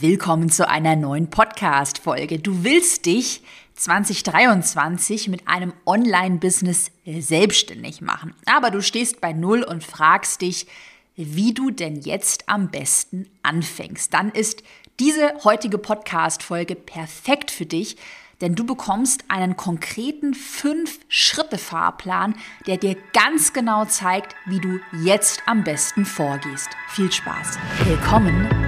Willkommen zu einer neuen Podcast-Folge. Du willst dich 2023 mit einem Online-Business selbstständig machen. Aber du stehst bei Null und fragst dich, wie du denn jetzt am besten anfängst. Dann ist diese heutige Podcast-Folge perfekt für dich, denn du bekommst einen konkreten 5-Schritte-Fahrplan, der dir ganz genau zeigt, wie du jetzt am besten vorgehst. Viel Spaß. Willkommen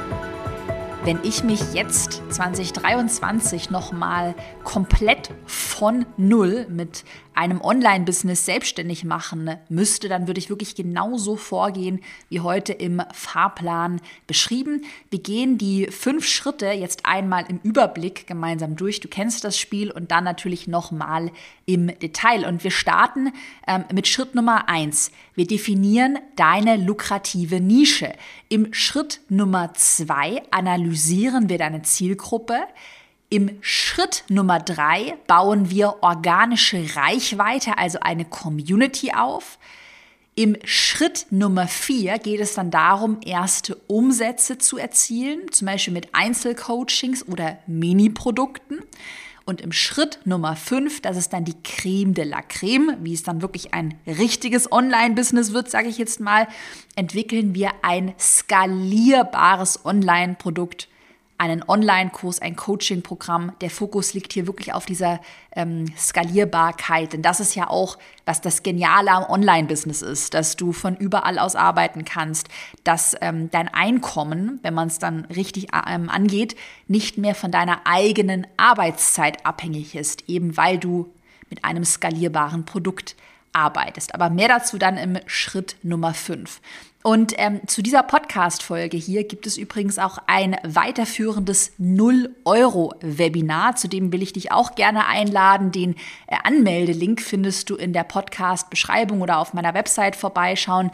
wenn ich mich jetzt 2023 nochmal komplett von Null mit einem Online-Business selbstständig machen müsste, dann würde ich wirklich genauso vorgehen wie heute im Fahrplan beschrieben. Wir gehen die fünf Schritte jetzt einmal im Überblick gemeinsam durch. Du kennst das Spiel und dann natürlich nochmal im Detail. Und wir starten ähm, mit Schritt Nummer eins. Wir definieren deine lukrative Nische. Im Schritt Nummer zwei analysieren wir deine Zielgruppe. Im Schritt Nummer drei bauen wir organische Reichweite, also eine Community auf. Im Schritt Nummer vier geht es dann darum, erste Umsätze zu erzielen, zum Beispiel mit Einzelcoachings oder Mini-Produkten. Und im Schritt Nummer fünf, das ist dann die Creme de la Creme, wie es dann wirklich ein richtiges Online-Business wird, sage ich jetzt mal, entwickeln wir ein skalierbares Online-Produkt einen Online-Kurs, ein Coaching-Programm. Der Fokus liegt hier wirklich auf dieser ähm, Skalierbarkeit. Denn das ist ja auch, was das Geniale am Online-Business ist, dass du von überall aus arbeiten kannst, dass ähm, dein Einkommen, wenn man es dann richtig ähm, angeht, nicht mehr von deiner eigenen Arbeitszeit abhängig ist, eben weil du mit einem skalierbaren Produkt arbeitest. Aber mehr dazu dann im Schritt Nummer 5. Und ähm, zu dieser Podcast-Folge hier gibt es übrigens auch ein weiterführendes 0-Euro-Webinar. Zu dem will ich dich auch gerne einladen. Den äh, Anmeldelink findest du in der Podcast-Beschreibung oder auf meiner Website vorbeischauen.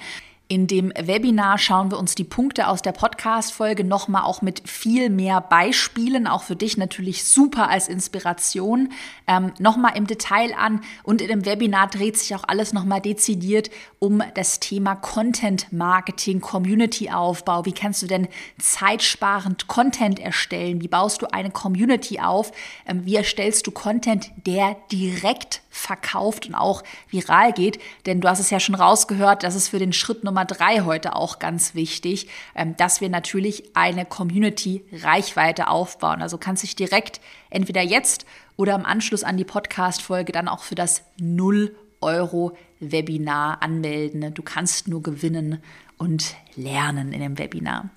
In dem Webinar schauen wir uns die Punkte aus der Podcast-Folge nochmal auch mit viel mehr Beispielen, auch für dich natürlich super als Inspiration, ähm, nochmal im Detail an. Und in dem Webinar dreht sich auch alles nochmal dezidiert um das Thema Content Marketing, Community Aufbau. Wie kannst du denn zeitsparend Content erstellen? Wie baust du eine Community auf? Ähm, wie erstellst du Content, der direkt verkauft und auch viral geht. Denn du hast es ja schon rausgehört, das ist für den Schritt Nummer drei heute auch ganz wichtig, ähm, dass wir natürlich eine Community-Reichweite aufbauen. Also kannst dich direkt entweder jetzt oder im Anschluss an die Podcast-Folge dann auch für das 0 Euro Webinar anmelden. Du kannst nur gewinnen und lernen in dem Webinar.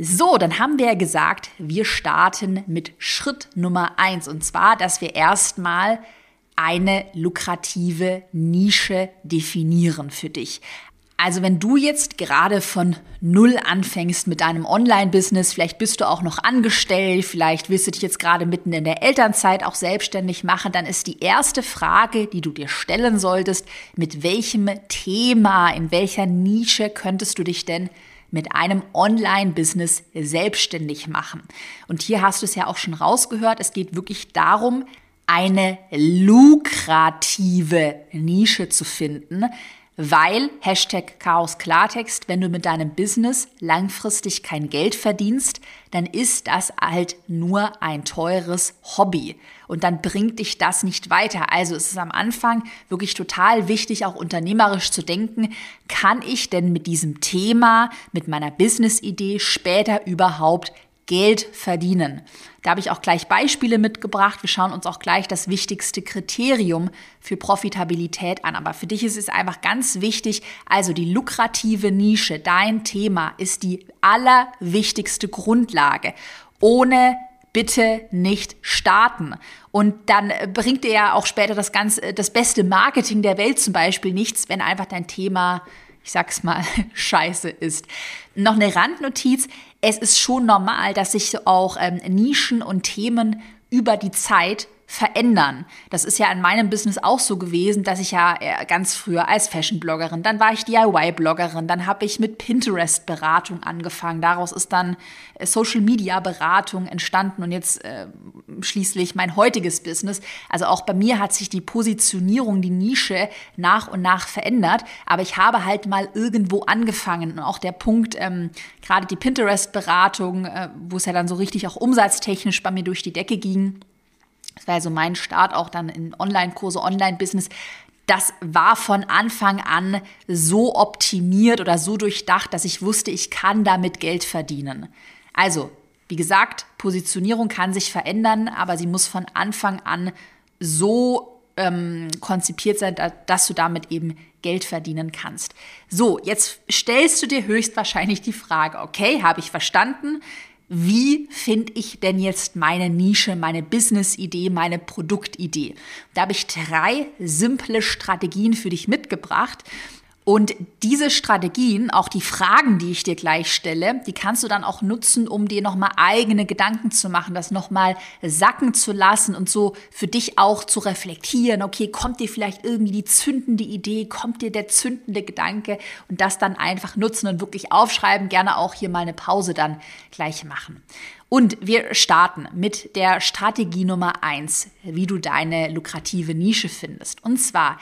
So, dann haben wir ja gesagt, wir starten mit Schritt Nummer eins und zwar, dass wir erstmal eine lukrative Nische definieren für dich. Also wenn du jetzt gerade von Null anfängst mit deinem Online-Business, vielleicht bist du auch noch angestellt, vielleicht willst du dich jetzt gerade mitten in der Elternzeit auch selbstständig machen, dann ist die erste Frage, die du dir stellen solltest, mit welchem Thema, in welcher Nische könntest du dich denn mit einem Online-Business selbstständig machen? Und hier hast du es ja auch schon rausgehört, es geht wirklich darum, eine lukrative Nische zu finden, weil Hashtag Chaos Klartext, wenn du mit deinem Business langfristig kein Geld verdienst, dann ist das halt nur ein teures Hobby und dann bringt dich das nicht weiter. Also es ist am Anfang wirklich total wichtig, auch unternehmerisch zu denken, kann ich denn mit diesem Thema, mit meiner Business-Idee später überhaupt Geld verdienen. Da habe ich auch gleich Beispiele mitgebracht. Wir schauen uns auch gleich das wichtigste Kriterium für Profitabilität an. Aber für dich ist es einfach ganz wichtig, also die lukrative Nische, dein Thema ist die allerwichtigste Grundlage. Ohne bitte nicht starten. Und dann bringt dir ja auch später das ganze, das beste Marketing der Welt zum Beispiel nichts, wenn einfach dein Thema ich sag's mal, scheiße ist. Noch eine Randnotiz. Es ist schon normal, dass sich auch ähm, Nischen und Themen über die Zeit verändern. Das ist ja in meinem Business auch so gewesen, dass ich ja äh, ganz früher als Fashion-Bloggerin, dann war ich DIY-Bloggerin, dann habe ich mit Pinterest-Beratung angefangen. Daraus ist dann äh, Social-Media-Beratung entstanden und jetzt äh, schließlich mein heutiges Business. Also auch bei mir hat sich die Positionierung, die Nische nach und nach verändert. Aber ich habe halt mal irgendwo angefangen. Und auch der Punkt, ähm, gerade die Pinterest-Beratung, äh, wo es ja dann so richtig auch umsatztechnisch bei mir durch die Decke ging das war so mein Start auch dann in Online-Kurse, Online-Business. Das war von Anfang an so optimiert oder so durchdacht, dass ich wusste, ich kann damit Geld verdienen. Also, wie gesagt, Positionierung kann sich verändern, aber sie muss von Anfang an so ähm, konzipiert sein, dass du damit eben Geld verdienen kannst. So, jetzt stellst du dir höchstwahrscheinlich die Frage, okay, habe ich verstanden, wie finde ich denn jetzt meine Nische, meine Business-Idee, meine Produktidee? Da habe ich drei simple Strategien für dich mitgebracht. Und diese Strategien, auch die Fragen, die ich dir gleich stelle, die kannst du dann auch nutzen, um dir nochmal eigene Gedanken zu machen, das nochmal sacken zu lassen und so für dich auch zu reflektieren. Okay, kommt dir vielleicht irgendwie die zündende Idee, kommt dir der zündende Gedanke und das dann einfach nutzen und wirklich aufschreiben. Gerne auch hier mal eine Pause dann gleich machen. Und wir starten mit der Strategie Nummer eins, wie du deine lukrative Nische findest. Und zwar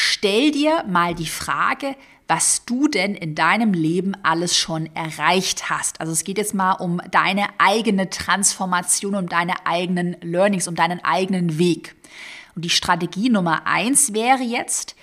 Stell dir mal die Frage, was du denn in deinem Leben alles schon erreicht hast. Also es geht jetzt mal um deine eigene Transformation, um deine eigenen Learnings, um deinen eigenen Weg. Und die Strategie Nummer eins wäre jetzt,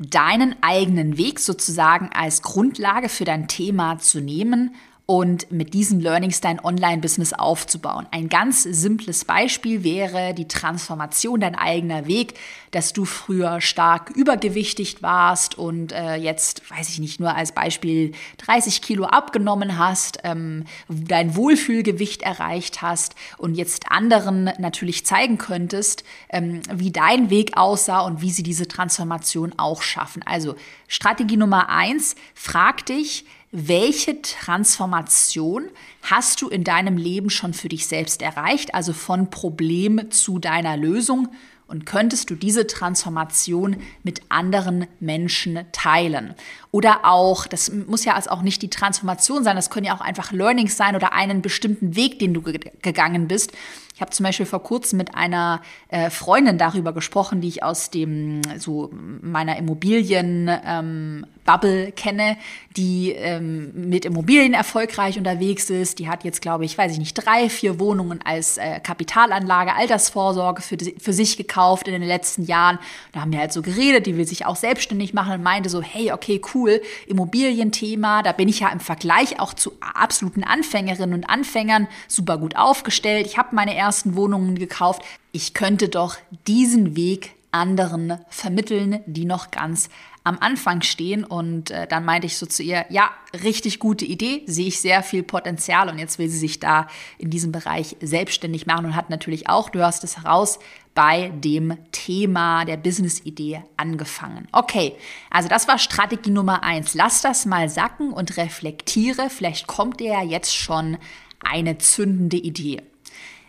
deinen eigenen Weg sozusagen als Grundlage für dein Thema zu nehmen und mit diesen Learnings dein Online-Business aufzubauen. Ein ganz simples Beispiel wäre die Transformation dein eigener Weg, dass du früher stark übergewichtig warst und äh, jetzt, weiß ich nicht, nur als Beispiel 30 Kilo abgenommen hast, ähm, dein Wohlfühlgewicht erreicht hast und jetzt anderen natürlich zeigen könntest, ähm, wie dein Weg aussah und wie sie diese Transformation auch schaffen. Also Strategie Nummer eins, frag dich, welche Transformation hast du in deinem Leben schon für dich selbst erreicht, also von Problem zu deiner Lösung und könntest du diese Transformation mit anderen Menschen teilen. Oder auch, das muss ja also auch nicht die Transformation sein, das können ja auch einfach Learnings sein oder einen bestimmten Weg, den du ge gegangen bist. Ich habe zum Beispiel vor kurzem mit einer äh, Freundin darüber gesprochen, die ich aus dem so meiner Immobilien ähm, Bubble kenne, die ähm, mit Immobilien erfolgreich unterwegs ist. Die hat jetzt, glaube ich, weiß ich nicht, drei, vier Wohnungen als äh, Kapitalanlage, Altersvorsorge für, für sich gekauft in den letzten Jahren. Da haben wir halt so geredet, die will sich auch selbstständig machen und meinte so, hey, okay, cool, Immobilienthema, da bin ich ja im Vergleich auch zu absoluten Anfängerinnen und Anfängern super gut aufgestellt. Ich habe meine ersten Wohnungen gekauft. Ich könnte doch diesen Weg anderen vermitteln, die noch ganz am Anfang stehen. Und äh, dann meinte ich so zu ihr, ja, richtig gute Idee, sehe ich sehr viel Potenzial. Und jetzt will sie sich da in diesem Bereich selbstständig machen und hat natürlich auch, du hörst es heraus, bei dem Thema der Business-Idee angefangen. Okay, also das war Strategie Nummer eins. Lass das mal sacken und reflektiere. Vielleicht kommt dir ja jetzt schon eine zündende Idee.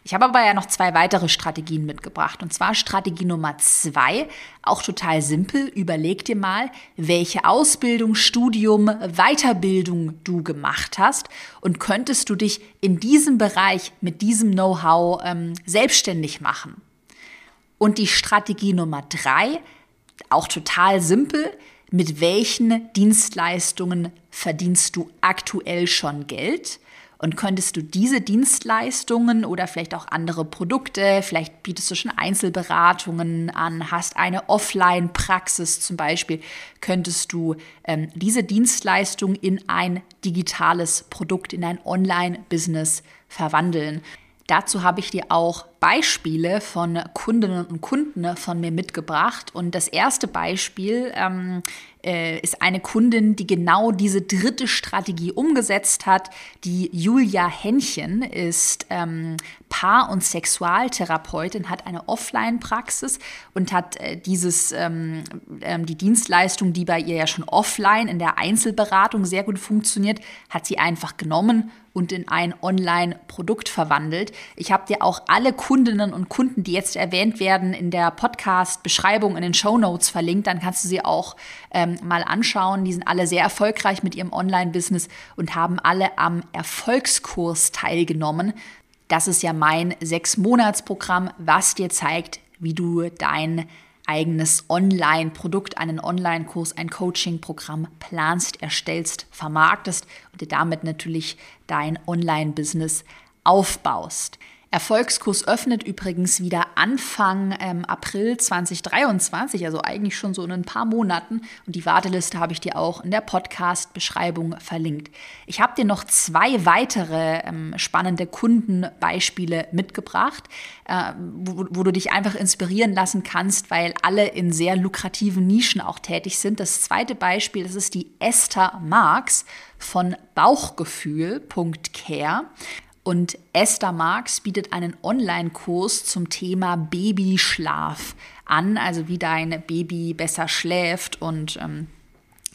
Ich habe aber ja noch zwei weitere Strategien mitgebracht. Und zwar Strategie Nummer zwei, auch total simpel. Überleg dir mal, welche Ausbildung, Studium, Weiterbildung du gemacht hast und könntest du dich in diesem Bereich mit diesem Know-how ähm, selbstständig machen. Und die Strategie Nummer drei, auch total simpel. Mit welchen Dienstleistungen verdienst du aktuell schon Geld? Und könntest du diese Dienstleistungen oder vielleicht auch andere Produkte, vielleicht bietest du schon Einzelberatungen an, hast eine Offline-Praxis zum Beispiel, könntest du ähm, diese Dienstleistung in ein digitales Produkt, in ein Online-Business verwandeln. Dazu habe ich dir auch Beispiele von Kundinnen und Kunden von mir mitgebracht. Und das erste Beispiel ähm, äh, ist eine Kundin, die genau diese dritte Strategie umgesetzt hat. Die Julia Henchen ist ähm, Paar- und Sexualtherapeutin, hat eine Offline-Praxis und hat äh, dieses, ähm, ähm, die Dienstleistung, die bei ihr ja schon offline in der Einzelberatung sehr gut funktioniert, hat sie einfach genommen und in ein Online-Produkt verwandelt. Ich habe dir auch alle Kunden Kundinnen und Kunden, die jetzt erwähnt werden, in der Podcast-Beschreibung, in den Show Notes verlinkt. Dann kannst du sie auch ähm, mal anschauen. Die sind alle sehr erfolgreich mit ihrem Online-Business und haben alle am Erfolgskurs teilgenommen. Das ist ja mein Sechs-Monats-Programm, was dir zeigt, wie du dein eigenes Online-Produkt, einen Online-Kurs, ein Coaching-Programm planst, erstellst, vermarktest und dir damit natürlich dein Online-Business aufbaust. Erfolgskurs öffnet übrigens wieder Anfang ähm, April 2023, also eigentlich schon so in ein paar Monaten. Und die Warteliste habe ich dir auch in der Podcast-Beschreibung verlinkt. Ich habe dir noch zwei weitere ähm, spannende Kundenbeispiele mitgebracht, äh, wo, wo, du dich einfach inspirieren lassen kannst, weil alle in sehr lukrativen Nischen auch tätig sind. Das zweite Beispiel, das ist die Esther Marx von Bauchgefühl.care. Und Esther Marx bietet einen Online-Kurs zum Thema Babyschlaf an, also wie dein Baby besser schläft und ähm,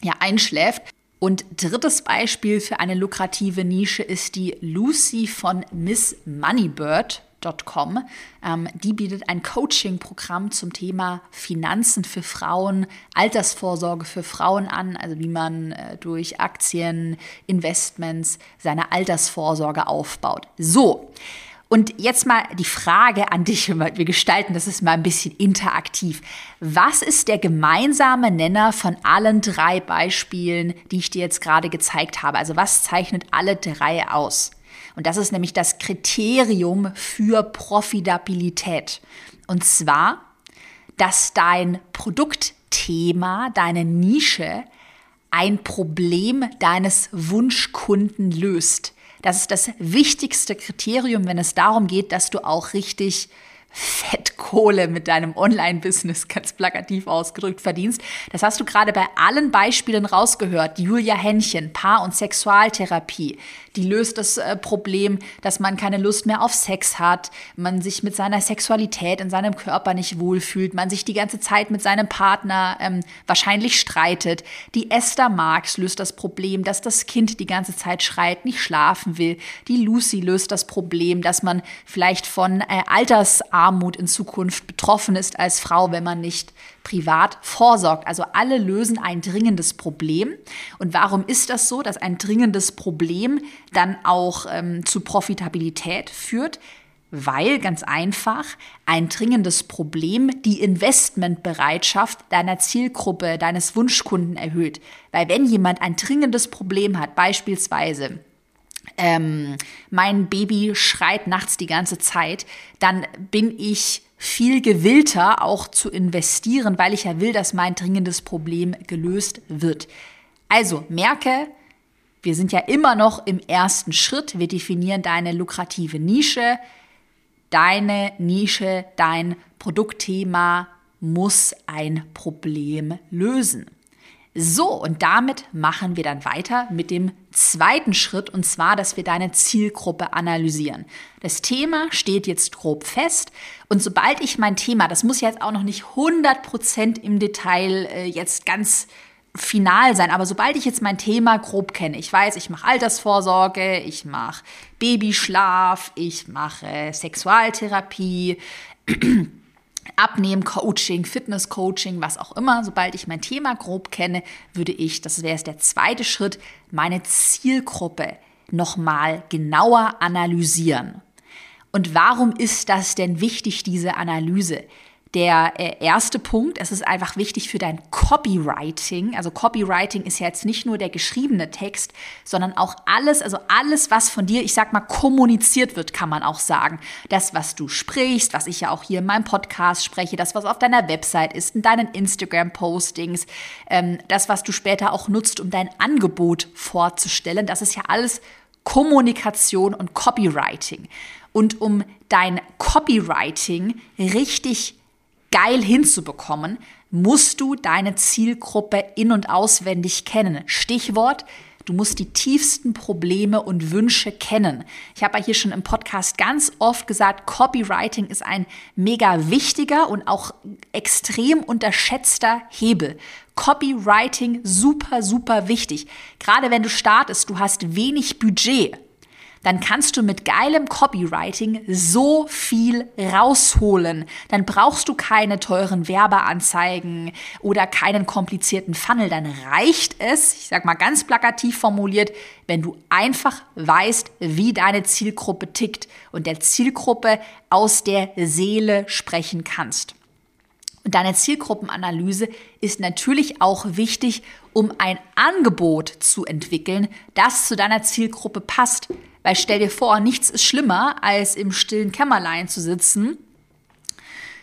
ja, einschläft. Und drittes Beispiel für eine lukrative Nische ist die Lucy von Miss Moneybird. Com. Ähm, die bietet ein Coaching-Programm zum Thema Finanzen für Frauen, Altersvorsorge für Frauen an, also wie man äh, durch Aktien, Investments seine Altersvorsorge aufbaut. So. Und jetzt mal die Frage an dich, wir gestalten das ist mal ein bisschen interaktiv. Was ist der gemeinsame Nenner von allen drei Beispielen, die ich dir jetzt gerade gezeigt habe? Also was zeichnet alle drei aus? Und das ist nämlich das Kriterium für Profitabilität. Und zwar, dass dein Produktthema, deine Nische ein Problem deines Wunschkunden löst. Das ist das wichtigste Kriterium, wenn es darum geht, dass du auch richtig Fettkohle mit deinem Online-Business, ganz plakativ ausgedrückt, verdienst. Das hast du gerade bei allen Beispielen rausgehört. Julia Hännchen, Paar- und Sexualtherapie, die löst das äh, Problem, dass man keine Lust mehr auf Sex hat, man sich mit seiner Sexualität in seinem Körper nicht wohlfühlt, man sich die ganze Zeit mit seinem Partner ähm, wahrscheinlich streitet. Die Esther Marx löst das Problem, dass das Kind die ganze Zeit schreit, nicht schlafen will. Die Lucy löst das Problem, dass man vielleicht von äh, Altersarmut Armut in Zukunft betroffen ist als Frau, wenn man nicht privat vorsorgt. Also alle lösen ein dringendes Problem. Und warum ist das so, dass ein dringendes Problem dann auch ähm, zu Profitabilität führt? Weil ganz einfach ein dringendes Problem die Investmentbereitschaft deiner Zielgruppe, deines Wunschkunden erhöht. Weil wenn jemand ein dringendes Problem hat, beispielsweise ähm, mein Baby schreit nachts die ganze Zeit, dann bin ich viel gewillter auch zu investieren, weil ich ja will, dass mein dringendes Problem gelöst wird. Also merke, wir sind ja immer noch im ersten Schritt. Wir definieren deine lukrative Nische. Deine Nische, dein Produktthema muss ein Problem lösen. So, und damit machen wir dann weiter mit dem zweiten Schritt, und zwar, dass wir deine Zielgruppe analysieren. Das Thema steht jetzt grob fest, und sobald ich mein Thema, das muss jetzt auch noch nicht 100% im Detail äh, jetzt ganz final sein, aber sobald ich jetzt mein Thema grob kenne, ich weiß, ich mache Altersvorsorge, ich mache Babyschlaf, ich mache Sexualtherapie, Abnehmen, Coaching, Fitness Coaching, was auch immer. Sobald ich mein Thema grob kenne, würde ich, das wäre der zweite Schritt, meine Zielgruppe nochmal genauer analysieren. Und warum ist das denn wichtig, diese Analyse? Der äh, erste Punkt, es ist einfach wichtig für dein Copywriting. Also Copywriting ist ja jetzt nicht nur der geschriebene Text, sondern auch alles, also alles, was von dir, ich sag mal, kommuniziert wird, kann man auch sagen. Das, was du sprichst, was ich ja auch hier in meinem Podcast spreche, das, was auf deiner Website ist, in deinen Instagram-Postings, ähm, das, was du später auch nutzt, um dein Angebot vorzustellen, das ist ja alles Kommunikation und Copywriting. Und um dein Copywriting richtig geil hinzubekommen, musst du deine Zielgruppe in und auswendig kennen. Stichwort, du musst die tiefsten Probleme und Wünsche kennen. Ich habe ja hier schon im Podcast ganz oft gesagt, Copywriting ist ein mega wichtiger und auch extrem unterschätzter Hebel. Copywriting super, super wichtig. Gerade wenn du startest, du hast wenig Budget dann kannst du mit geilem Copywriting so viel rausholen. Dann brauchst du keine teuren Werbeanzeigen oder keinen komplizierten Funnel. Dann reicht es, ich sag mal ganz plakativ formuliert, wenn du einfach weißt, wie deine Zielgruppe tickt und der Zielgruppe aus der Seele sprechen kannst. Und deine Zielgruppenanalyse ist natürlich auch wichtig, um ein Angebot zu entwickeln, das zu deiner Zielgruppe passt. Weil stell dir vor, nichts ist schlimmer, als im stillen Kämmerlein zu sitzen,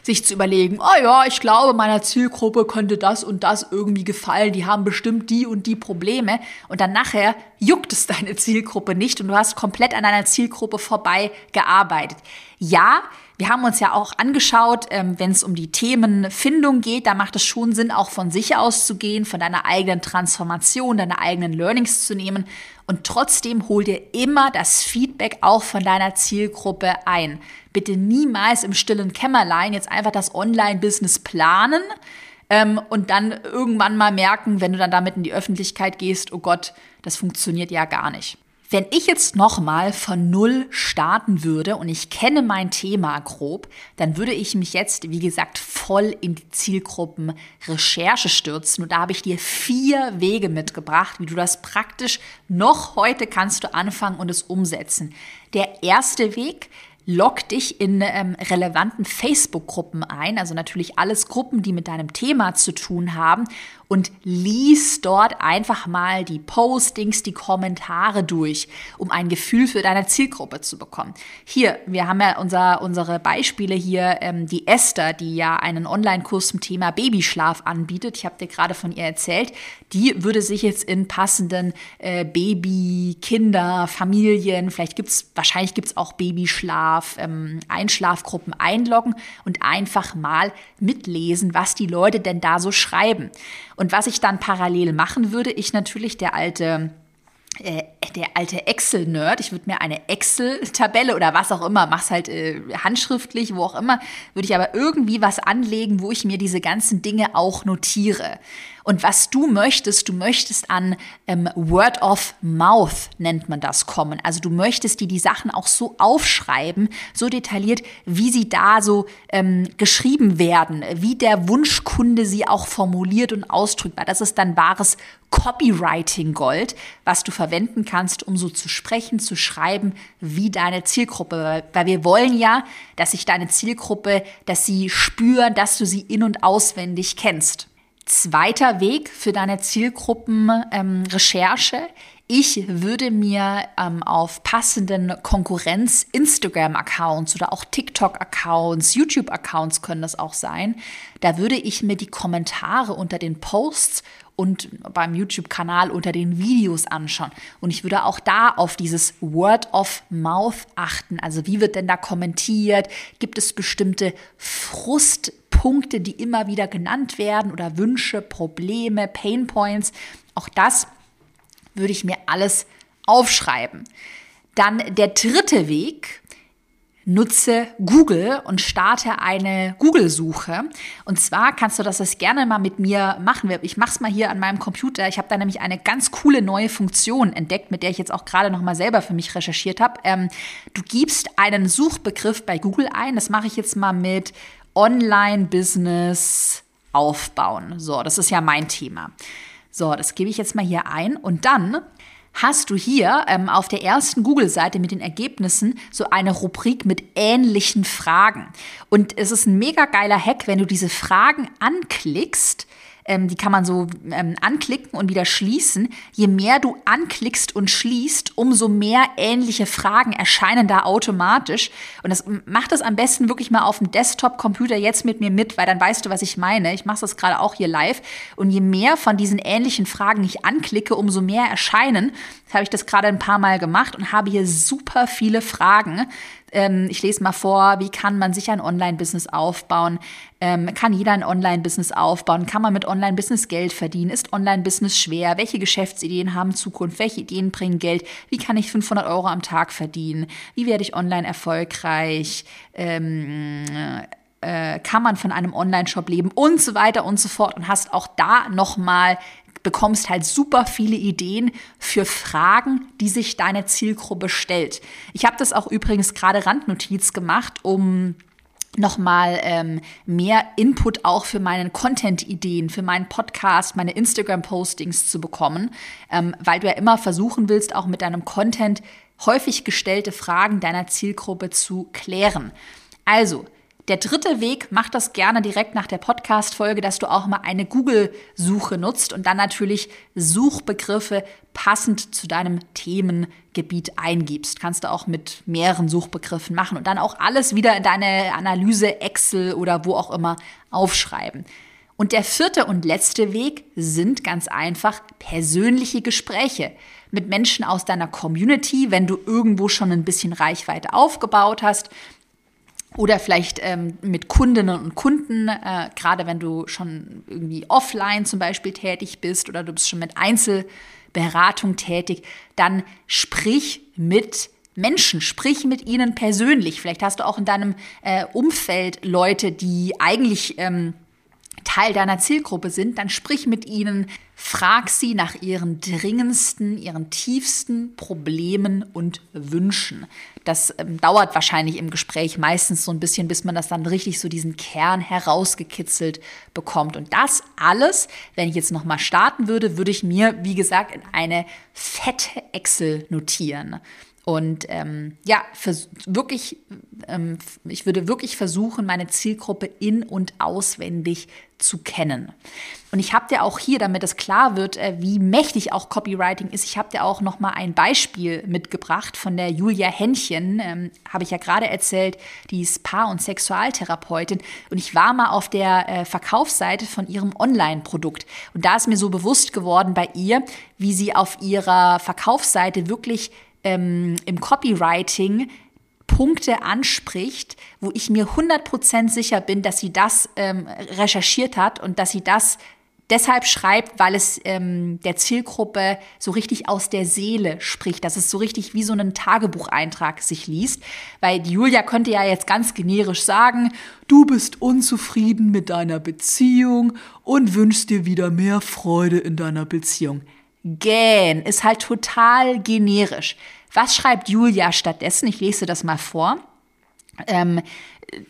sich zu überlegen, oh ja, ich glaube, meiner Zielgruppe könnte das und das irgendwie gefallen, die haben bestimmt die und die Probleme und dann nachher juckt es deine Zielgruppe nicht und du hast komplett an deiner Zielgruppe vorbei gearbeitet. Ja, wir haben uns ja auch angeschaut, ähm, wenn es um die Themenfindung geht, da macht es schon Sinn, auch von sich auszugehen, von deiner eigenen Transformation, deiner eigenen Learnings zu nehmen. Und trotzdem hol dir immer das Feedback auch von deiner Zielgruppe ein. Bitte niemals im stillen Kämmerlein jetzt einfach das Online-Business planen ähm, und dann irgendwann mal merken, wenn du dann damit in die Öffentlichkeit gehst, oh Gott, das funktioniert ja gar nicht. Wenn ich jetzt nochmal von Null starten würde und ich kenne mein Thema grob, dann würde ich mich jetzt, wie gesagt, voll in die Zielgruppenrecherche stürzen. Und da habe ich dir vier Wege mitgebracht, wie du das praktisch noch heute kannst du anfangen und es umsetzen. Der erste Weg log dich in ähm, relevanten Facebook-Gruppen ein, also natürlich alles Gruppen, die mit deinem Thema zu tun haben und lies dort einfach mal die Postings, die Kommentare durch, um ein Gefühl für deine Zielgruppe zu bekommen. Hier, wir haben ja unser, unsere Beispiele hier, ähm, die Esther, die ja einen Online-Kurs zum Thema Babyschlaf anbietet. Ich habe dir gerade von ihr erzählt. Die würde sich jetzt in passenden äh, Baby, Kinder, Familien, vielleicht gibt's wahrscheinlich gibt's auch Babyschlaf, ähm, Einschlafgruppen einloggen und einfach mal mitlesen, was die Leute denn da so schreiben. Und was ich dann parallel machen würde, ich natürlich der alte äh, der alte Excel-Nerd, ich würde mir eine Excel-Tabelle oder was auch immer, mach's halt äh, handschriftlich, wo auch immer, würde ich aber irgendwie was anlegen, wo ich mir diese ganzen Dinge auch notiere. Und was du möchtest, du möchtest an ähm, Word of Mouth, nennt man das, kommen. Also du möchtest dir die Sachen auch so aufschreiben, so detailliert, wie sie da so ähm, geschrieben werden, wie der Wunschkunde sie auch formuliert und ausdrückt. Das ist dann wahres Copywriting Gold, was du verwenden kannst, um so zu sprechen, zu schreiben, wie deine Zielgruppe. Weil wir wollen ja, dass sich deine Zielgruppe, dass sie spüren, dass du sie in- und auswendig kennst. Zweiter Weg für deine Zielgruppenrecherche. Ähm, ich würde mir ähm, auf passenden Konkurrenz-Instagram-Accounts oder auch TikTok-Accounts, YouTube-Accounts können das auch sein, da würde ich mir die Kommentare unter den Posts und beim YouTube-Kanal unter den Videos anschauen. Und ich würde auch da auf dieses Word of Mouth achten. Also wie wird denn da kommentiert? Gibt es bestimmte Frustpunkte, die immer wieder genannt werden oder Wünsche, Probleme, Pain Points? Auch das würde ich mir alles aufschreiben. Dann der dritte Weg, nutze Google und starte eine Google-Suche. Und zwar kannst du das, das gerne mal mit mir machen. Ich mache es mal hier an meinem Computer. Ich habe da nämlich eine ganz coole neue Funktion entdeckt, mit der ich jetzt auch gerade noch mal selber für mich recherchiert habe. Ähm, du gibst einen Suchbegriff bei Google ein. Das mache ich jetzt mal mit Online-Business aufbauen. So, das ist ja mein Thema. So, das gebe ich jetzt mal hier ein und dann hast du hier ähm, auf der ersten Google-Seite mit den Ergebnissen so eine Rubrik mit ähnlichen Fragen. Und es ist ein mega geiler Hack, wenn du diese Fragen anklickst, ähm, die kann man so ähm, anklicken und wieder schließen. Je mehr du anklickst und schließt, umso mehr ähnliche Fragen erscheinen da automatisch. Und das macht das am besten wirklich mal auf dem Desktop-Computer jetzt mit mir mit, weil dann weißt du, was ich meine. Ich mache das gerade auch hier live. Und je mehr von diesen ähnlichen Fragen ich anklicke, umso mehr erscheinen. Das habe ich das gerade ein paar Mal gemacht und habe hier super viele Fragen ähm, ich lese mal vor, wie kann man sich ein Online-Business aufbauen? Ähm, kann jeder ein Online-Business aufbauen? Kann man mit Online-Business Geld verdienen? Ist Online-Business schwer? Welche Geschäftsideen haben Zukunft? Welche Ideen bringen Geld? Wie kann ich 500 Euro am Tag verdienen? Wie werde ich online erfolgreich? Ähm, äh, kann man von einem Online-Shop leben und so weiter und so fort und hast auch da nochmal bekommst halt super viele Ideen für Fragen, die sich deine Zielgruppe stellt. Ich habe das auch übrigens gerade Randnotiz gemacht, um nochmal ähm, mehr Input auch für meinen Content-Ideen, für meinen Podcast, meine Instagram-Postings zu bekommen, ähm, weil du ja immer versuchen willst, auch mit deinem Content häufig gestellte Fragen deiner Zielgruppe zu klären. Also, der dritte Weg, mach das gerne direkt nach der Podcast-Folge, dass du auch mal eine Google-Suche nutzt und dann natürlich Suchbegriffe passend zu deinem Themengebiet eingibst. Kannst du auch mit mehreren Suchbegriffen machen und dann auch alles wieder in deine Analyse, Excel oder wo auch immer aufschreiben. Und der vierte und letzte Weg sind ganz einfach persönliche Gespräche mit Menschen aus deiner Community, wenn du irgendwo schon ein bisschen Reichweite aufgebaut hast oder vielleicht ähm, mit Kundinnen und Kunden, äh, gerade wenn du schon irgendwie offline zum Beispiel tätig bist oder du bist schon mit Einzelberatung tätig, dann sprich mit Menschen, sprich mit ihnen persönlich. Vielleicht hast du auch in deinem äh, Umfeld Leute, die eigentlich ähm, Teil deiner Zielgruppe sind, dann sprich mit ihnen, frag sie nach ihren dringendsten, ihren tiefsten Problemen und Wünschen. Das ähm, dauert wahrscheinlich im Gespräch meistens so ein bisschen, bis man das dann richtig so diesen Kern herausgekitzelt bekommt. Und das alles, wenn ich jetzt nochmal starten würde, würde ich mir, wie gesagt, in eine fette Excel notieren. Und ähm, ja, wirklich, ähm, ich würde wirklich versuchen, meine Zielgruppe in- und auswendig zu kennen. Und ich habe dir auch hier, damit es klar wird, äh, wie mächtig auch Copywriting ist, ich habe dir auch noch mal ein Beispiel mitgebracht von der Julia Händchen, ähm, habe ich ja gerade erzählt, die ist Paar- und Sexualtherapeutin. Und ich war mal auf der äh, Verkaufsseite von ihrem Online-Produkt. Und da ist mir so bewusst geworden bei ihr, wie sie auf ihrer Verkaufsseite wirklich ähm, im Copywriting Punkte anspricht, wo ich mir 100% sicher bin, dass sie das ähm, recherchiert hat und dass sie das deshalb schreibt, weil es ähm, der Zielgruppe so richtig aus der Seele spricht, dass es so richtig wie so einen Tagebucheintrag sich liest. Weil die Julia könnte ja jetzt ganz generisch sagen, du bist unzufrieden mit deiner Beziehung und wünschst dir wieder mehr Freude in deiner Beziehung. Gähn ist halt total generisch. Was schreibt Julia stattdessen? Ich lese das mal vor. Ähm,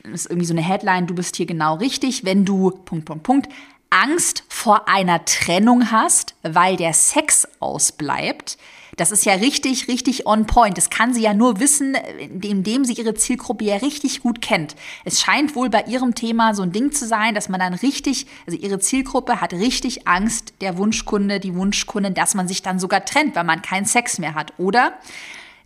das ist irgendwie so eine Headline, du bist hier genau richtig, wenn du Punkt, Punkt, Punkt, Angst vor einer Trennung hast, weil der Sex ausbleibt, das ist ja richtig, richtig on point. Das kann sie ja nur wissen, indem sie ihre Zielgruppe ja richtig gut kennt. Es scheint wohl bei ihrem Thema so ein Ding zu sein, dass man dann richtig, also ihre Zielgruppe hat richtig Angst, der Wunschkunde, die Wunschkundin, dass man sich dann sogar trennt, weil man keinen Sex mehr hat. Oder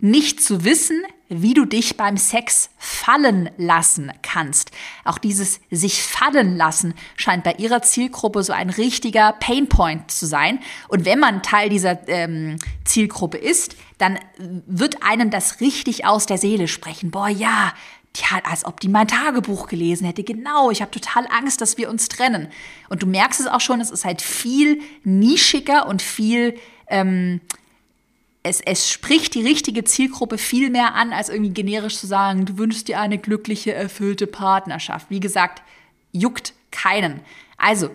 nicht zu wissen, wie du dich beim Sex fallen lassen kannst. Auch dieses sich fallen lassen scheint bei ihrer Zielgruppe so ein richtiger Painpoint zu sein. Und wenn man Teil dieser ähm, Zielgruppe ist, dann wird einem das richtig aus der Seele sprechen. Boah, ja, die hat, als ob die mein Tagebuch gelesen hätte. Genau, ich habe total Angst, dass wir uns trennen. Und du merkst es auch schon, es ist halt viel nischiger und viel ähm, es, es spricht die richtige Zielgruppe viel mehr an, als irgendwie generisch zu sagen, du wünschst dir eine glückliche, erfüllte Partnerschaft. Wie gesagt, juckt keinen. Also,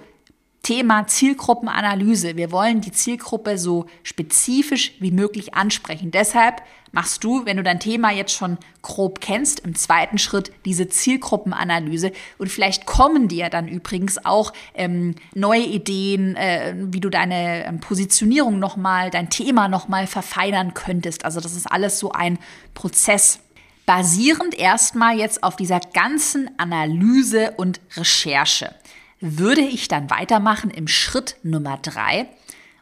Thema Zielgruppenanalyse. Wir wollen die Zielgruppe so spezifisch wie möglich ansprechen. Deshalb machst du, wenn du dein Thema jetzt schon grob kennst, im zweiten Schritt diese Zielgruppenanalyse. Und vielleicht kommen dir dann übrigens auch ähm, neue Ideen, äh, wie du deine ähm, Positionierung nochmal, dein Thema nochmal verfeinern könntest. Also das ist alles so ein Prozess. Basierend erstmal jetzt auf dieser ganzen Analyse und Recherche würde ich dann weitermachen im Schritt Nummer drei,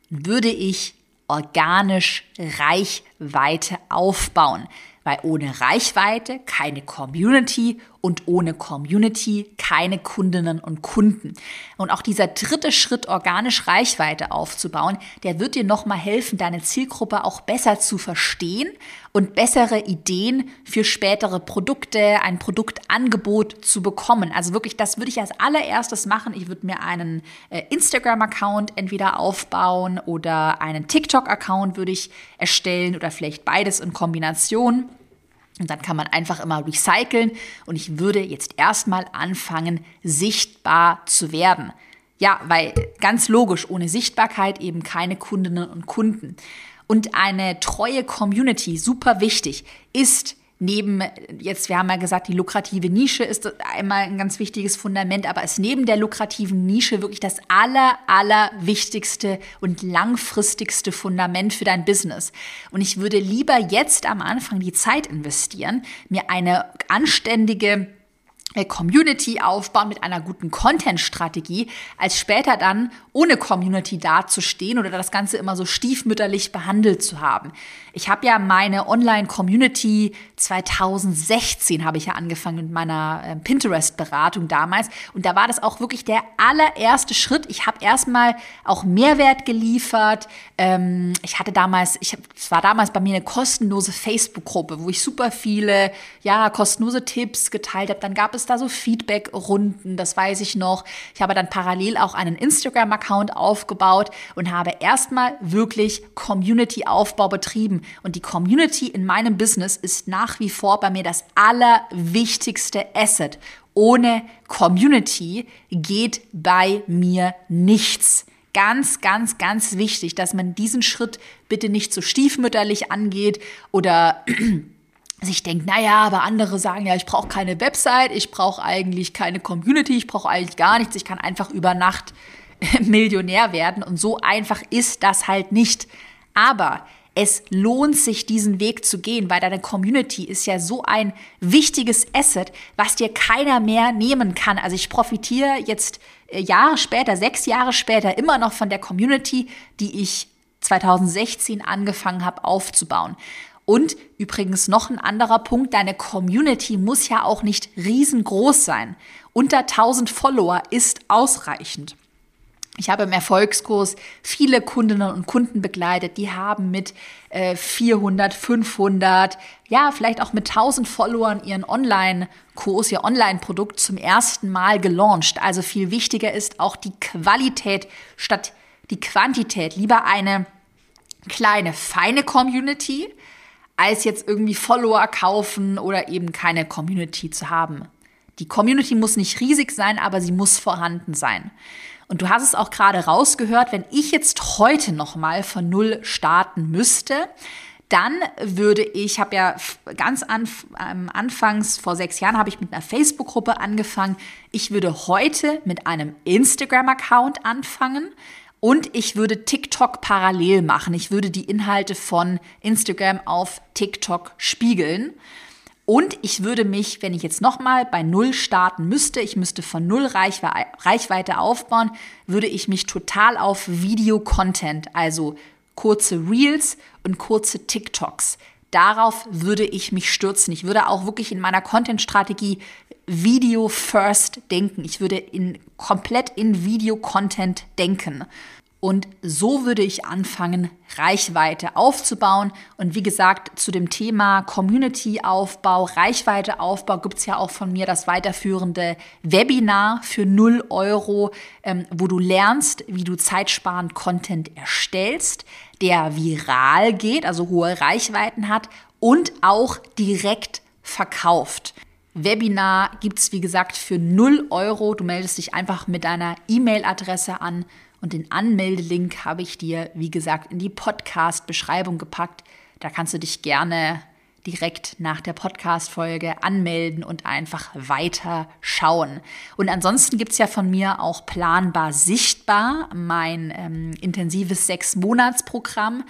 würde ich organisch Reichweite aufbauen. Weil ohne Reichweite keine Community und ohne Community keine Kundinnen und Kunden. Und auch dieser dritte Schritt, organisch Reichweite aufzubauen, der wird dir nochmal helfen, deine Zielgruppe auch besser zu verstehen und bessere Ideen für spätere Produkte, ein Produktangebot zu bekommen. Also wirklich, das würde ich als allererstes machen. Ich würde mir einen äh, Instagram-Account entweder aufbauen oder einen TikTok-Account würde ich erstellen oder vielleicht beides in Kombination. Und dann kann man einfach immer recyceln und ich würde jetzt erstmal anfangen, sichtbar zu werden. Ja, weil ganz logisch, ohne Sichtbarkeit eben keine Kundinnen und Kunden. Und eine treue Community, super wichtig, ist neben, jetzt, wir haben ja gesagt, die lukrative Nische ist einmal ein ganz wichtiges Fundament, aber ist neben der lukrativen Nische wirklich das aller, aller wichtigste und langfristigste Fundament für dein Business. Und ich würde lieber jetzt am Anfang die Zeit investieren, mir eine anständige äh, Community aufbauen mit einer guten Content-Strategie, als später dann ohne Community dazustehen oder das Ganze immer so stiefmütterlich behandelt zu haben. Ich habe ja meine Online-Community 2016 habe ich ja angefangen mit meiner äh, Pinterest-Beratung damals und da war das auch wirklich der allererste Schritt. Ich habe erstmal auch Mehrwert geliefert. Ähm, ich hatte damals, ich es war damals bei mir eine kostenlose Facebook-Gruppe, wo ich super viele ja kostenlose Tipps geteilt habe. Dann gab es da so Feedback-Runden, das weiß ich noch. Ich habe dann parallel auch einen Instagram-Account aufgebaut und habe erstmal wirklich Community-Aufbau betrieben. Und die Community in meinem Business ist nach wie vor bei mir das allerwichtigste Asset. Ohne Community geht bei mir nichts. Ganz, ganz, ganz wichtig, dass man diesen Schritt bitte nicht so stiefmütterlich angeht oder sich denkt, naja, aber andere sagen ja, ich brauche keine Website, ich brauche eigentlich keine Community, ich brauche eigentlich gar nichts, ich kann einfach über Nacht Millionär werden und so einfach ist das halt nicht. Aber es lohnt sich, diesen Weg zu gehen, weil deine Community ist ja so ein wichtiges Asset, was dir keiner mehr nehmen kann. Also ich profitiere jetzt äh, Jahre später, sechs Jahre später immer noch von der Community, die ich 2016 angefangen habe aufzubauen. Und übrigens noch ein anderer Punkt, deine Community muss ja auch nicht riesengroß sein. Unter 1000 Follower ist ausreichend. Ich habe im Erfolgskurs viele Kundinnen und Kunden begleitet, die haben mit äh, 400, 500, ja, vielleicht auch mit 1000 Followern ihren Online-Kurs, ihr Online-Produkt zum ersten Mal gelauncht. Also viel wichtiger ist auch die Qualität statt die Quantität. Lieber eine kleine, feine Community, als jetzt irgendwie Follower kaufen oder eben keine Community zu haben. Die Community muss nicht riesig sein, aber sie muss vorhanden sein. Und du hast es auch gerade rausgehört, wenn ich jetzt heute noch mal von null starten müsste, dann würde ich, habe ja ganz anf ähm, anfangs vor sechs Jahren habe ich mit einer Facebook-Gruppe angefangen. Ich würde heute mit einem Instagram-Account anfangen und ich würde TikTok parallel machen. Ich würde die Inhalte von Instagram auf TikTok spiegeln. Und ich würde mich, wenn ich jetzt nochmal bei Null starten müsste, ich müsste von Null Reichweite aufbauen, würde ich mich total auf Video-Content, also kurze Reels und kurze TikToks, darauf würde ich mich stürzen. Ich würde auch wirklich in meiner Content-Strategie Video first denken. Ich würde in, komplett in Video-Content denken. Und so würde ich anfangen, Reichweite aufzubauen. Und wie gesagt, zu dem Thema Community-Aufbau, Reichweite-Aufbau gibt es ja auch von mir das weiterführende Webinar für 0 Euro, ähm, wo du lernst, wie du zeitsparend Content erstellst, der viral geht, also hohe Reichweiten hat und auch direkt verkauft. Webinar gibt es, wie gesagt, für 0 Euro. Du meldest dich einfach mit deiner E-Mail-Adresse an und den Anmeldelink habe ich dir, wie gesagt, in die Podcast-Beschreibung gepackt. Da kannst du dich gerne direkt nach der Podcast-Folge anmelden und einfach weiter schauen. Und ansonsten gibt es ja von mir auch planbar sichtbar mein ähm, intensives Sechs-Monats-Programm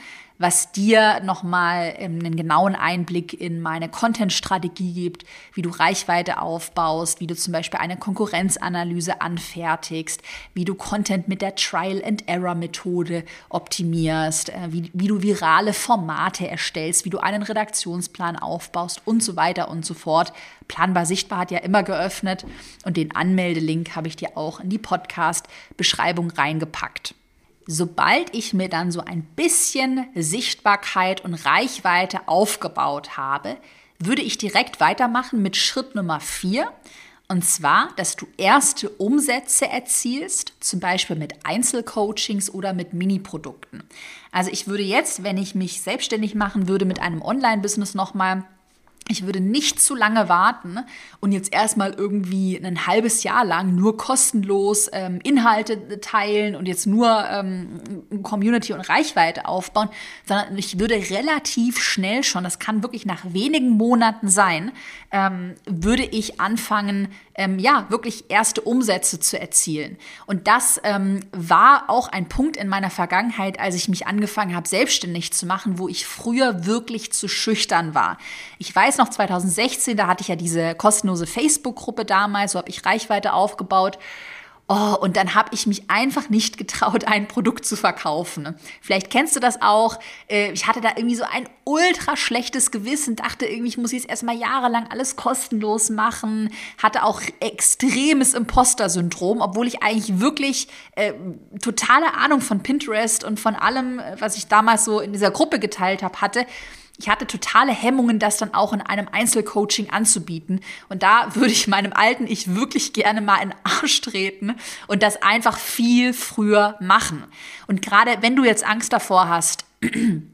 was dir nochmal ähm, einen genauen Einblick in meine Content-Strategie gibt, wie du Reichweite aufbaust, wie du zum Beispiel eine Konkurrenzanalyse anfertigst, wie du Content mit der Trial-and-Error-Methode optimierst, äh, wie, wie du virale Formate erstellst, wie du einen Redaktionsplan aufbaust und so weiter und so fort. Planbar Sichtbar hat ja immer geöffnet und den Anmeldelink habe ich dir auch in die Podcast-Beschreibung reingepackt sobald ich mir dann so ein bisschen Sichtbarkeit und Reichweite aufgebaut habe, würde ich direkt weitermachen mit Schritt Nummer vier. Und zwar, dass du erste Umsätze erzielst, zum Beispiel mit Einzelcoachings oder mit Mini-Produkten. Also ich würde jetzt, wenn ich mich selbstständig machen würde mit einem Online-Business nochmal, ich würde nicht zu lange warten und jetzt erstmal irgendwie ein halbes Jahr lang nur kostenlos ähm, Inhalte teilen und jetzt nur ähm, Community und Reichweite aufbauen, sondern ich würde relativ schnell schon, das kann wirklich nach wenigen Monaten sein, ähm, würde ich anfangen, ähm, ja, wirklich erste Umsätze zu erzielen. Und das ähm, war auch ein Punkt in meiner Vergangenheit, als ich mich angefangen habe, selbstständig zu machen, wo ich früher wirklich zu schüchtern war. Ich weiß noch 2016, da hatte ich ja diese kostenlose Facebook-Gruppe damals, so habe ich Reichweite aufgebaut. Oh, und dann habe ich mich einfach nicht getraut, ein Produkt zu verkaufen. Vielleicht kennst du das auch. Äh, ich hatte da irgendwie so ein ultra schlechtes Gewissen, dachte irgendwie, ich muss jetzt erstmal jahrelang alles kostenlos machen, hatte auch extremes Imposter-Syndrom, obwohl ich eigentlich wirklich äh, totale Ahnung von Pinterest und von allem, was ich damals so in dieser Gruppe geteilt habe, hatte ich hatte totale Hemmungen, das dann auch in einem Einzelcoaching anzubieten. Und da würde ich meinem alten Ich wirklich gerne mal in den Arsch treten und das einfach viel früher machen. Und gerade wenn du jetzt Angst davor hast,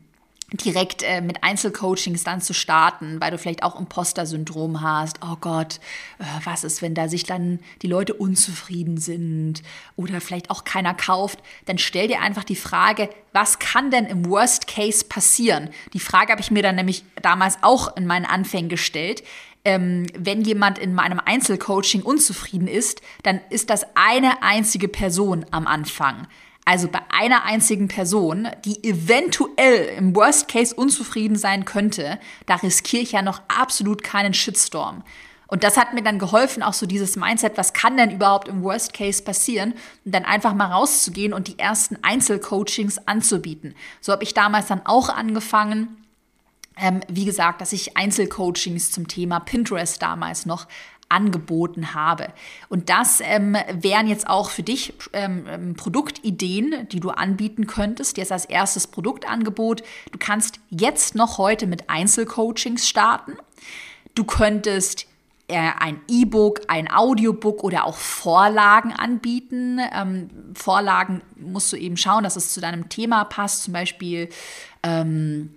direkt äh, mit Einzelcoachings dann zu starten, weil du vielleicht auch Imposter-Syndrom hast. Oh Gott, äh, was ist, wenn da sich dann die Leute unzufrieden sind oder vielleicht auch keiner kauft? Dann stell dir einfach die Frage, was kann denn im Worst Case passieren? Die Frage habe ich mir dann nämlich damals auch in meinen Anfängen gestellt. Ähm, wenn jemand in meinem Einzelcoaching unzufrieden ist, dann ist das eine einzige Person am Anfang. Also bei einer einzigen Person, die eventuell im Worst Case unzufrieden sein könnte, da riskiere ich ja noch absolut keinen Shitstorm. Und das hat mir dann geholfen, auch so dieses Mindset, was kann denn überhaupt im Worst Case passieren? Und dann einfach mal rauszugehen und die ersten Einzelcoachings anzubieten. So habe ich damals dann auch angefangen. Ähm, wie gesagt, dass ich Einzelcoachings zum Thema Pinterest damals noch angeboten habe. Und das ähm, wären jetzt auch für dich ähm, ähm, Produktideen, die du anbieten könntest. Jetzt als erstes Produktangebot. Du kannst jetzt noch heute mit Einzelcoachings starten. Du könntest äh, ein E-Book, ein Audiobook oder auch Vorlagen anbieten. Ähm, Vorlagen musst du eben schauen, dass es zu deinem Thema passt. Zum Beispiel ähm,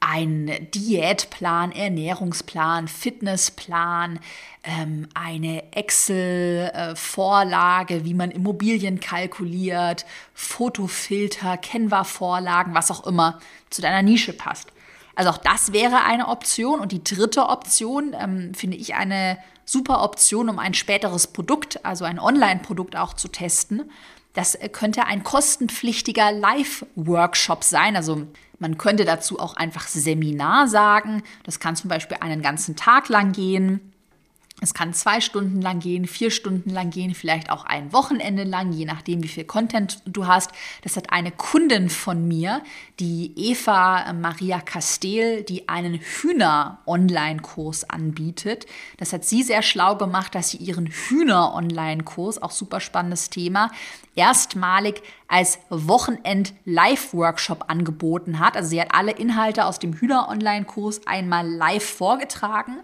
ein Diätplan, Ernährungsplan, Fitnessplan, ähm, eine Excel-Vorlage, wie man Immobilien kalkuliert, Fotofilter, Canva-Vorlagen, was auch immer zu deiner Nische passt. Also auch das wäre eine Option. Und die dritte Option ähm, finde ich eine super Option, um ein späteres Produkt, also ein Online-Produkt auch zu testen. Das äh, könnte ein kostenpflichtiger Live-Workshop sein. Also man könnte dazu auch einfach Seminar sagen. Das kann zum Beispiel einen ganzen Tag lang gehen. Es kann zwei Stunden lang gehen, vier Stunden lang gehen, vielleicht auch ein Wochenende lang, je nachdem, wie viel Content du hast. Das hat eine Kundin von mir, die Eva Maria Castel, die einen Hühner-Online-Kurs anbietet. Das hat sie sehr schlau gemacht, dass sie ihren Hühner-Online-Kurs, auch super spannendes Thema, erstmalig als Wochenend-Live-Workshop angeboten hat. Also sie hat alle Inhalte aus dem Hühner-Online-Kurs einmal live vorgetragen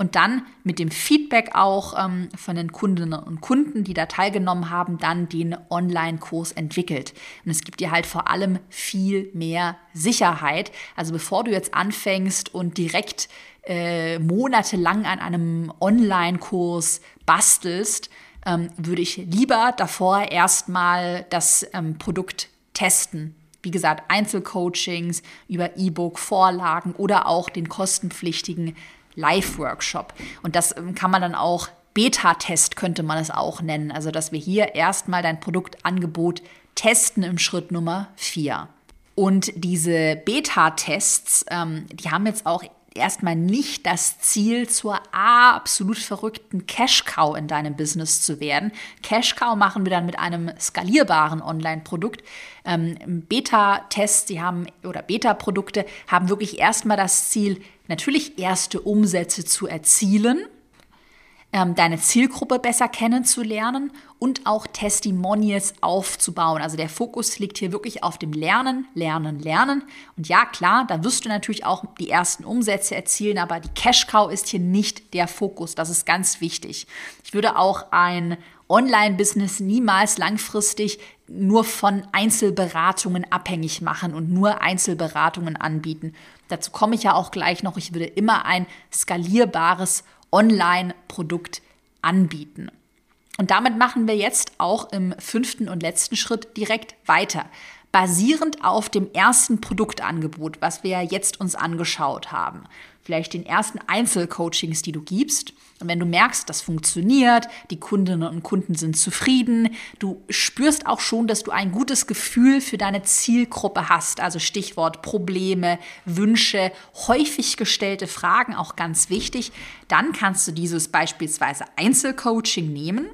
und dann mit dem Feedback auch ähm, von den Kundinnen und Kunden, die da teilgenommen haben, dann den Online-Kurs entwickelt. Und es gibt dir halt vor allem viel mehr Sicherheit. Also bevor du jetzt anfängst und direkt äh, monatelang an einem Online-Kurs bastelst, ähm, würde ich lieber davor erstmal das ähm, Produkt testen, wie gesagt, Einzelcoachings über E-Book, Vorlagen oder auch den kostenpflichtigen Live-Workshop. Und das ähm, kann man dann auch Beta-Test könnte man es auch nennen. Also, dass wir hier erstmal dein Produktangebot testen im Schritt Nummer 4. Und diese Beta-Tests, ähm, die haben jetzt auch erstmal nicht das Ziel, zur absolut verrückten Cash-Cow in deinem Business zu werden. Cash-Cow machen wir dann mit einem skalierbaren Online-Produkt. Ähm, Beta-Tests, die haben oder Beta-Produkte haben wirklich erstmal das Ziel, natürlich erste Umsätze zu erzielen ähm, deine Zielgruppe besser kennenzulernen und auch Testimonials aufzubauen. Also der Fokus liegt hier wirklich auf dem Lernen, Lernen, Lernen. Und ja, klar, da wirst du natürlich auch die ersten Umsätze erzielen, aber die Cash Cow ist hier nicht der Fokus. Das ist ganz wichtig. Ich würde auch ein Online-Business niemals langfristig nur von Einzelberatungen abhängig machen und nur Einzelberatungen anbieten. Dazu komme ich ja auch gleich noch. Ich würde immer ein skalierbares Online-Produkt anbieten. Und damit machen wir jetzt auch im fünften und letzten Schritt direkt weiter. Basierend auf dem ersten Produktangebot, was wir jetzt uns angeschaut haben, vielleicht den ersten Einzelcoachings, die du gibst. Und wenn du merkst, das funktioniert, die Kundinnen und Kunden sind zufrieden, du spürst auch schon, dass du ein gutes Gefühl für deine Zielgruppe hast. Also Stichwort Probleme, Wünsche, häufig gestellte Fragen, auch ganz wichtig. Dann kannst du dieses beispielsweise Einzelcoaching nehmen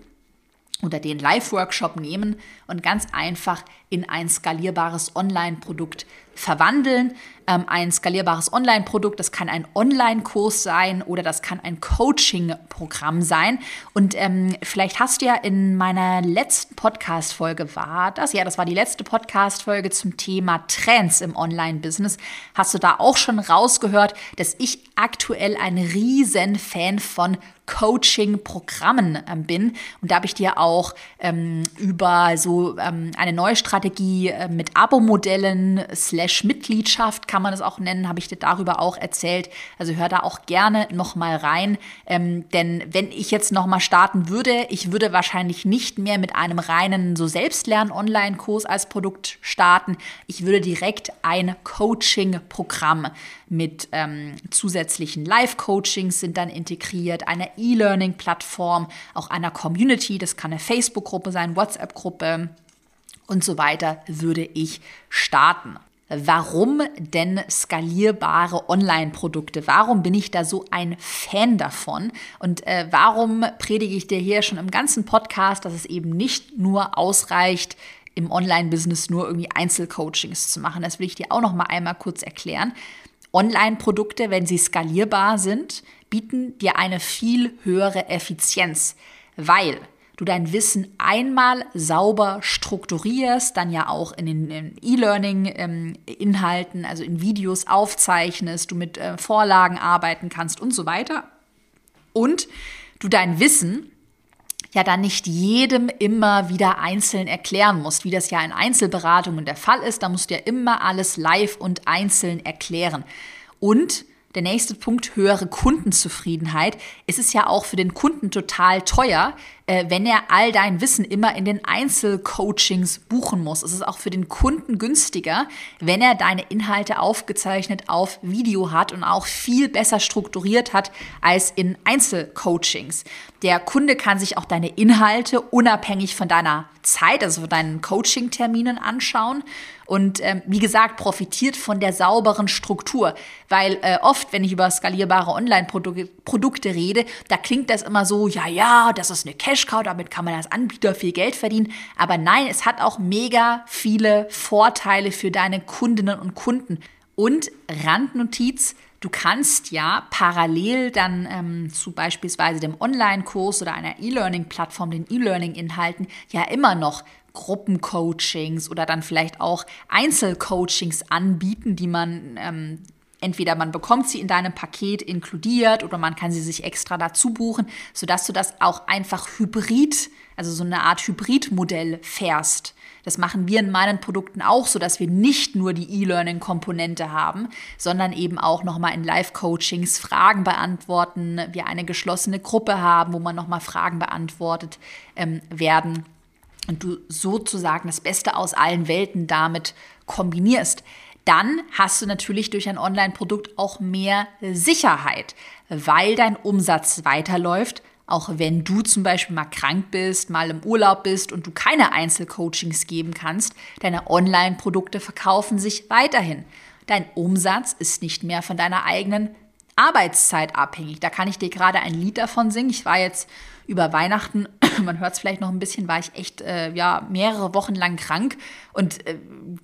oder den Live-Workshop nehmen und ganz einfach in ein skalierbares Online-Produkt verwandeln. Ähm, ein skalierbares Online-Produkt, das kann ein Online-Kurs sein oder das kann ein Coaching-Programm sein. Und ähm, vielleicht hast du ja in meiner letzten Podcast-Folge war das, ja, das war die letzte Podcast-Folge zum Thema Trends im Online-Business, hast du da auch schon rausgehört, dass ich aktuell ein riesen Fan von Coaching-Programmen ähm, bin. Und da habe ich dir auch ähm, über so ähm, eine neue Strategie äh, mit Abo-Modellen slash Mitgliedschaft, kann man es auch nennen, habe ich dir darüber auch erzählt. Also hör da auch gerne nochmal rein. Ähm, denn wenn ich jetzt nochmal starten würde, ich würde wahrscheinlich nicht mehr mit einem reinen so Selbstlern-Online-Kurs als Produkt starten. Ich würde direkt ein Coaching-Programm mit ähm, zusätzlichen Live-Coachings sind dann integriert, einer E-Learning-Plattform, auch einer Community, das kann eine Facebook-Gruppe sein, WhatsApp-Gruppe und so weiter, würde ich starten. Warum denn skalierbare Online-Produkte? Warum bin ich da so ein Fan davon? Und äh, warum predige ich dir hier schon im ganzen Podcast, dass es eben nicht nur ausreicht, im Online-Business nur irgendwie Einzelcoachings zu machen? Das will ich dir auch noch mal einmal kurz erklären. Online-Produkte, wenn sie skalierbar sind, bieten dir eine viel höhere Effizienz, weil du dein Wissen einmal sauber strukturierst, dann ja auch in den E-Learning-Inhalten, ähm, also in Videos aufzeichnest, du mit äh, Vorlagen arbeiten kannst und so weiter. Und du dein Wissen ja dann nicht jedem immer wieder einzeln erklären musst, wie das ja in Einzelberatungen der Fall ist. Da musst du ja immer alles live und einzeln erklären. Und der nächste Punkt, höhere Kundenzufriedenheit. Es ist ja auch für den Kunden total teuer, äh, wenn er all dein Wissen immer in den Einzelcoachings buchen muss. Es ist auch für den Kunden günstiger, wenn er deine Inhalte aufgezeichnet auf Video hat und auch viel besser strukturiert hat als in Einzelcoachings. Der Kunde kann sich auch deine Inhalte unabhängig von deiner Zeit, also von deinen Coaching-Terminen anschauen und ähm, wie gesagt, profitiert von der sauberen Struktur. Weil äh, oft, wenn ich über skalierbare Online-Produkte rede, da klingt das immer so, ja, ja, das ist eine Cash-Cow, damit kann man als Anbieter viel Geld verdienen. Aber nein, es hat auch mega viele Vorteile für deine Kundinnen und Kunden. Und Randnotiz, Du kannst ja parallel dann ähm, zu beispielsweise dem Online-Kurs oder einer E-Learning-Plattform, den E-Learning-Inhalten, ja immer noch Gruppencoachings oder dann vielleicht auch Einzelcoachings anbieten, die man ähm, entweder man bekommt sie in deinem Paket inkludiert oder man kann sie sich extra dazu buchen, sodass du das auch einfach hybrid, also so eine Art Hybridmodell fährst. Das machen wir in meinen Produkten auch, so dass wir nicht nur die E-Learning-Komponente haben, sondern eben auch nochmal in Live-Coachings Fragen beantworten, wir eine geschlossene Gruppe haben, wo man nochmal Fragen beantwortet ähm, werden und du sozusagen das Beste aus allen Welten damit kombinierst, dann hast du natürlich durch ein Online-Produkt auch mehr Sicherheit, weil dein Umsatz weiterläuft, auch wenn du zum Beispiel mal krank bist, mal im Urlaub bist und du keine Einzelcoachings geben kannst, deine Online-Produkte verkaufen sich weiterhin. Dein Umsatz ist nicht mehr von deiner eigenen Arbeitszeit abhängig. Da kann ich dir gerade ein Lied davon singen. Ich war jetzt über Weihnachten, man hört es vielleicht noch ein bisschen, war ich echt äh, ja, mehrere Wochen lang krank und äh,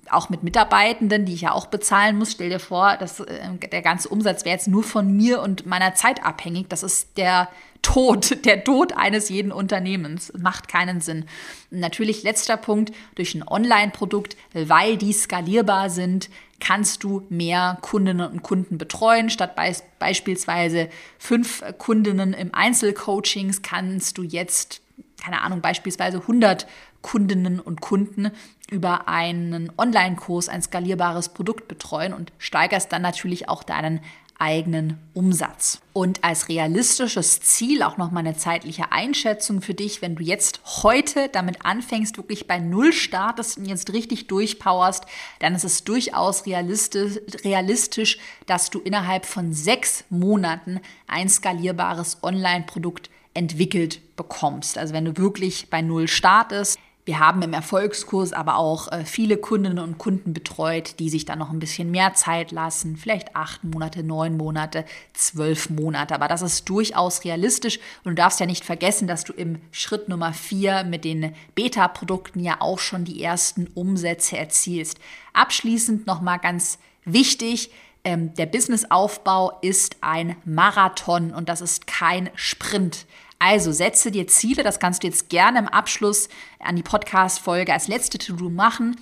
auch mit Mitarbeitenden, die ich ja auch bezahlen muss. Stell dir vor, dass, äh, der ganze Umsatz wäre jetzt nur von mir und meiner Zeit abhängig. Das ist der Tod, der Tod eines jeden Unternehmens. Macht keinen Sinn. natürlich letzter Punkt, durch ein Online-Produkt, weil die skalierbar sind, kannst du mehr Kundinnen und Kunden betreuen. Statt be beispielsweise fünf Kundinnen im Einzelcoachings kannst du jetzt keine Ahnung, beispielsweise 100 Kundinnen und Kunden über einen Online-Kurs ein skalierbares Produkt betreuen und steigerst dann natürlich auch deinen eigenen Umsatz. Und als realistisches Ziel auch noch mal eine zeitliche Einschätzung für dich, wenn du jetzt heute damit anfängst, wirklich bei Null startest und jetzt richtig durchpowerst, dann ist es durchaus realistisch, realistisch dass du innerhalb von sechs Monaten ein skalierbares Online-Produkt entwickelt bekommst. Also wenn du wirklich bei Null startest, wir haben im Erfolgskurs aber auch äh, viele Kundinnen und Kunden betreut, die sich dann noch ein bisschen mehr Zeit lassen, vielleicht acht Monate, neun Monate, zwölf Monate. Aber das ist durchaus realistisch und du darfst ja nicht vergessen, dass du im Schritt Nummer vier mit den Beta-Produkten ja auch schon die ersten Umsätze erzielst. Abschließend nochmal ganz wichtig, ähm, der Businessaufbau ist ein Marathon und das ist kein Sprint. Also setze dir Ziele, das kannst du jetzt gerne im Abschluss an die Podcast-Folge als letzte To-Do machen.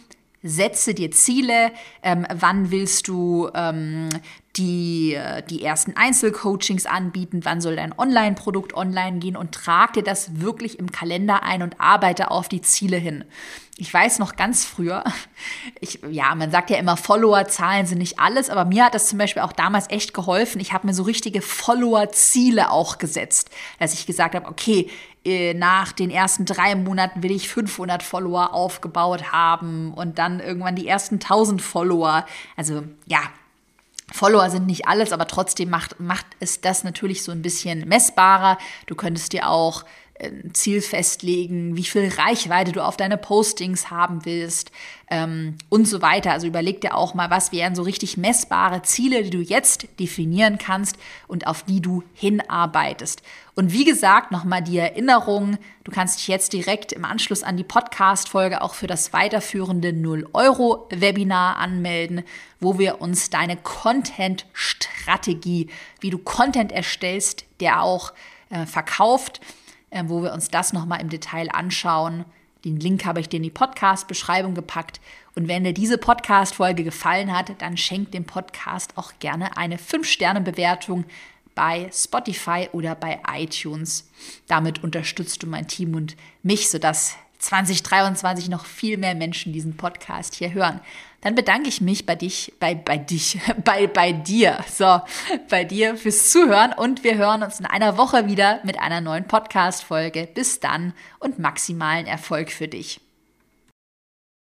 Setze dir Ziele, ähm, wann willst du ähm, die, äh, die ersten Einzelcoachings anbieten, wann soll dein Online-Produkt online gehen und trag dir das wirklich im Kalender ein und arbeite auf die Ziele hin. Ich weiß noch ganz früher, ich, ja, man sagt ja immer, Follower-Zahlen sind nicht alles, aber mir hat das zum Beispiel auch damals echt geholfen. Ich habe mir so richtige Follower-Ziele auch gesetzt, dass ich gesagt habe, okay, äh, nach den ersten drei Monaten will ich 500 Follower aufgebaut haben und dann irgendwann die ersten 1000 Follower. Also ja, Follower sind nicht alles, aber trotzdem macht, macht es das natürlich so ein bisschen messbarer. Du könntest dir auch ein Ziel festlegen, wie viel Reichweite du auf deine Postings haben willst ähm, und so weiter. Also überleg dir auch mal, was wären so richtig messbare Ziele, die du jetzt definieren kannst und auf die du hinarbeitest. Und wie gesagt, nochmal die Erinnerung, du kannst dich jetzt direkt im Anschluss an die Podcast-Folge auch für das weiterführende 0-Euro-Webinar anmelden, wo wir uns deine Content-Strategie, wie du Content erstellst, der auch äh, verkauft, äh, wo wir uns das nochmal im Detail anschauen. Den Link habe ich dir in die Podcast-Beschreibung gepackt. Und wenn dir diese Podcast-Folge gefallen hat, dann schenk dem Podcast auch gerne eine 5-Sterne-Bewertung bei Spotify oder bei iTunes. Damit unterstützt du mein Team und mich, sodass 2023 noch viel mehr Menschen diesen Podcast hier hören. Dann bedanke ich mich bei dich, bei, bei dich, bei, bei dir, so, bei dir fürs Zuhören und wir hören uns in einer Woche wieder mit einer neuen Podcast-Folge. Bis dann und maximalen Erfolg für dich.